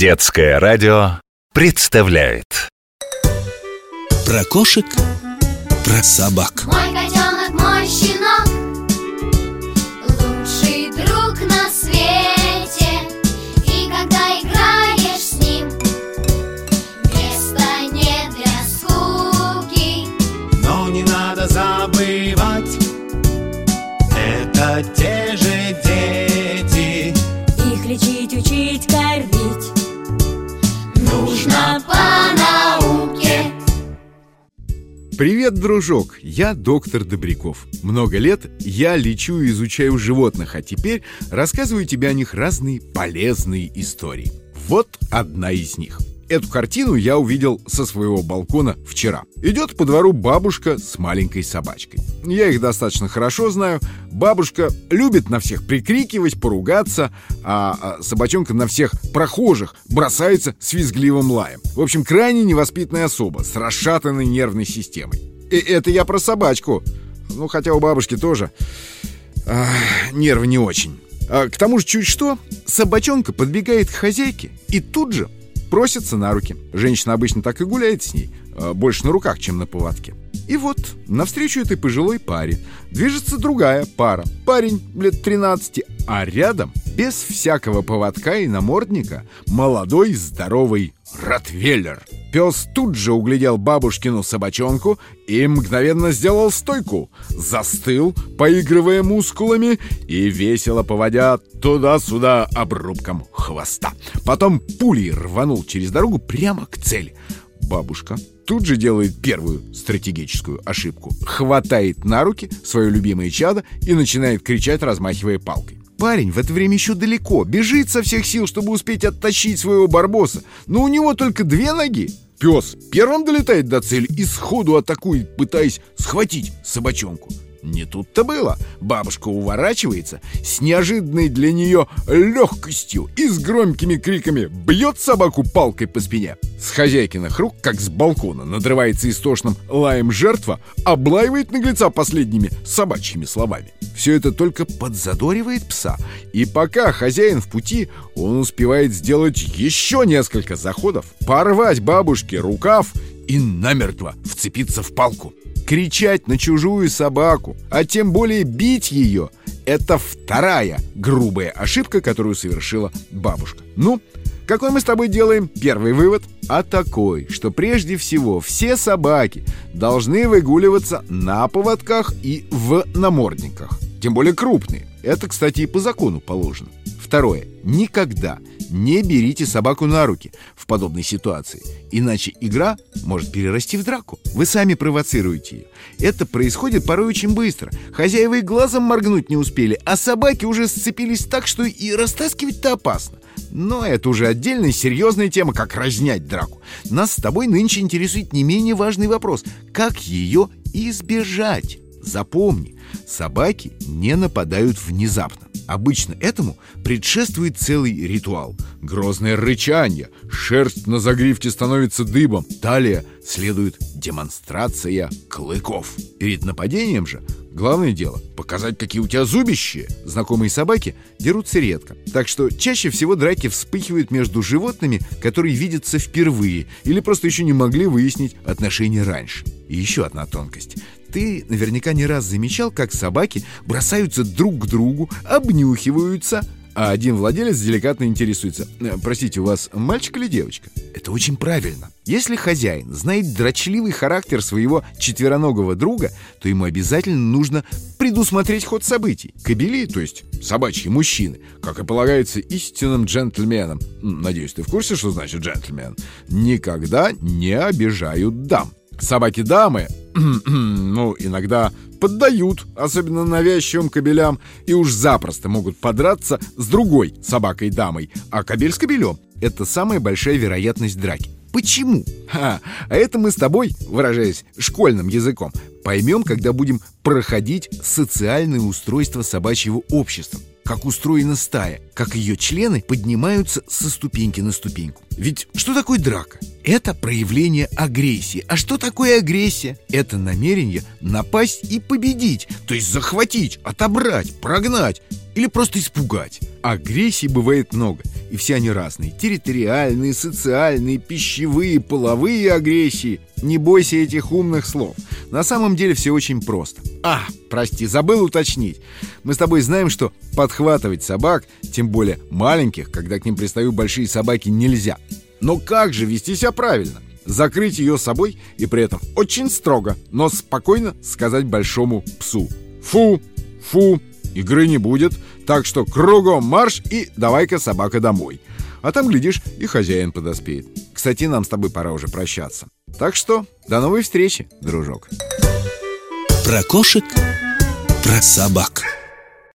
Детское радио представляет. Про кошек, про собак. Мой котенок, мой щенок Привет, дружок! Я доктор Добряков. Много лет я лечу и изучаю животных, а теперь рассказываю тебе о них разные полезные истории. Вот одна из них. Эту картину я увидел со своего балкона вчера. Идет по двору бабушка с маленькой собачкой. Я их достаточно хорошо знаю. Бабушка любит на всех прикрикивать, поругаться, а а собачонка на всех прохожих бросается с визгливым лаем. В общем, крайне невоспитанная особа с расшатанной нервной системой. И это я про собачку. Ну, хотя у бабушки тоже а, нервы не очень. А, к тому же чуть что, собачонка подбегает к хозяйке и тут же просится на руки. Женщина обычно так и гуляет с ней, а, больше на руках, чем на поводке. И вот, навстречу этой пожилой паре движется другая пара. Парень лет 13, а рядом, без всякого поводка и намордника, молодой здоровый ротвейлер. Пес тут же углядел бабушкину собачонку и мгновенно сделал стойку. Застыл, поигрывая мускулами и весело поводя туда-сюда обрубком хвоста. Потом пулей рванул через дорогу прямо к цели. Бабушка тут же делает первую стратегическую ошибку. Хватает на руки свое любимое чадо и начинает кричать, размахивая палкой. Парень в это время еще далеко, бежит со всех сил, чтобы успеть оттащить своего барбоса, но у него только две ноги. Пес первым долетает до цели и сходу атакует, пытаясь схватить собачонку. Не тут-то было. Бабушка уворачивается с неожиданной для нее легкостью и с громкими криками бьет собаку палкой по спине. С хозяйкиных рук, как с балкона, надрывается истошным лаем жертва, облаивает наглеца последними собачьими словами. Все это только подзадоривает пса. И пока хозяин в пути, он успевает сделать еще несколько заходов, порвать бабушке рукав и намертво вцепиться в палку. Кричать на чужую собаку, а тем более бить ее – это вторая грубая ошибка, которую совершила бабушка. Ну, какой мы с тобой делаем первый вывод? А такой, что прежде всего все собаки должны выгуливаться на поводках и в намордниках. Тем более крупные. Это, кстати, и по закону положено. Второе. Никогда не берите собаку на руки в подобной ситуации, иначе игра может перерасти в драку. Вы сами провоцируете ее. Это происходит порой очень быстро. Хозяева и глазом моргнуть не успели, а собаки уже сцепились так, что и растаскивать-то опасно. Но это уже отдельная серьезная тема, как разнять драку. Нас с тобой нынче интересует не менее важный вопрос. Как ее избежать? Запомни, собаки не нападают внезапно. Обычно этому предшествует целый ритуал. Грозное рычание, шерсть на загривке становится дыбом. Далее следует демонстрация клыков. Перед нападением же главное дело – показать, какие у тебя зубища. Знакомые собаки дерутся редко. Так что чаще всего драки вспыхивают между животными, которые видятся впервые или просто еще не могли выяснить отношения раньше. И еще одна тонкость. Ты наверняка не раз замечал, как собаки бросаются друг к другу, обнюхиваются, а один владелец деликатно интересуется «Э, «Простите, у вас мальчик или девочка?» Это очень правильно. Если хозяин знает дрочливый характер своего четвероногого друга, то ему обязательно нужно предусмотреть ход событий. Кобели, то есть собачьи мужчины, как и полагается истинным джентльменам, надеюсь, ты в курсе, что значит джентльмен, никогда не обижают дам. Собаки-дамы, ну, иногда поддают, особенно навязчивым кобелям, и уж запросто могут подраться с другой собакой-дамой, а кобель с кобелем — это самая большая вероятность драки. Почему? Ха, а это мы с тобой, выражаясь школьным языком, поймем, когда будем проходить социальное устройство собачьего общества. Как устроена стая, как ее члены поднимаются со ступеньки на ступеньку. Ведь что такое драка? Это проявление агрессии. А что такое агрессия? Это намерение напасть и победить, то есть захватить, отобрать, прогнать или просто испугать. Агрессий бывает много, и все они разные. Территориальные, социальные, пищевые, половые агрессии. Не бойся этих умных слов. На самом деле все очень просто. А, прости, забыл уточнить. Мы с тобой знаем, что подхватывать собак, тем более маленьких, когда к ним пристают большие собаки, нельзя. Но как же вести себя правильно? Закрыть ее собой и при этом очень строго, но спокойно сказать большому псу «Фу! Фу! Игры не будет, так что кругом марш и давай-ка собака домой». А там, глядишь, и хозяин подоспеет. Кстати, нам с тобой пора уже прощаться. Так что до новой встречи, дружок. Про кошек, про собак.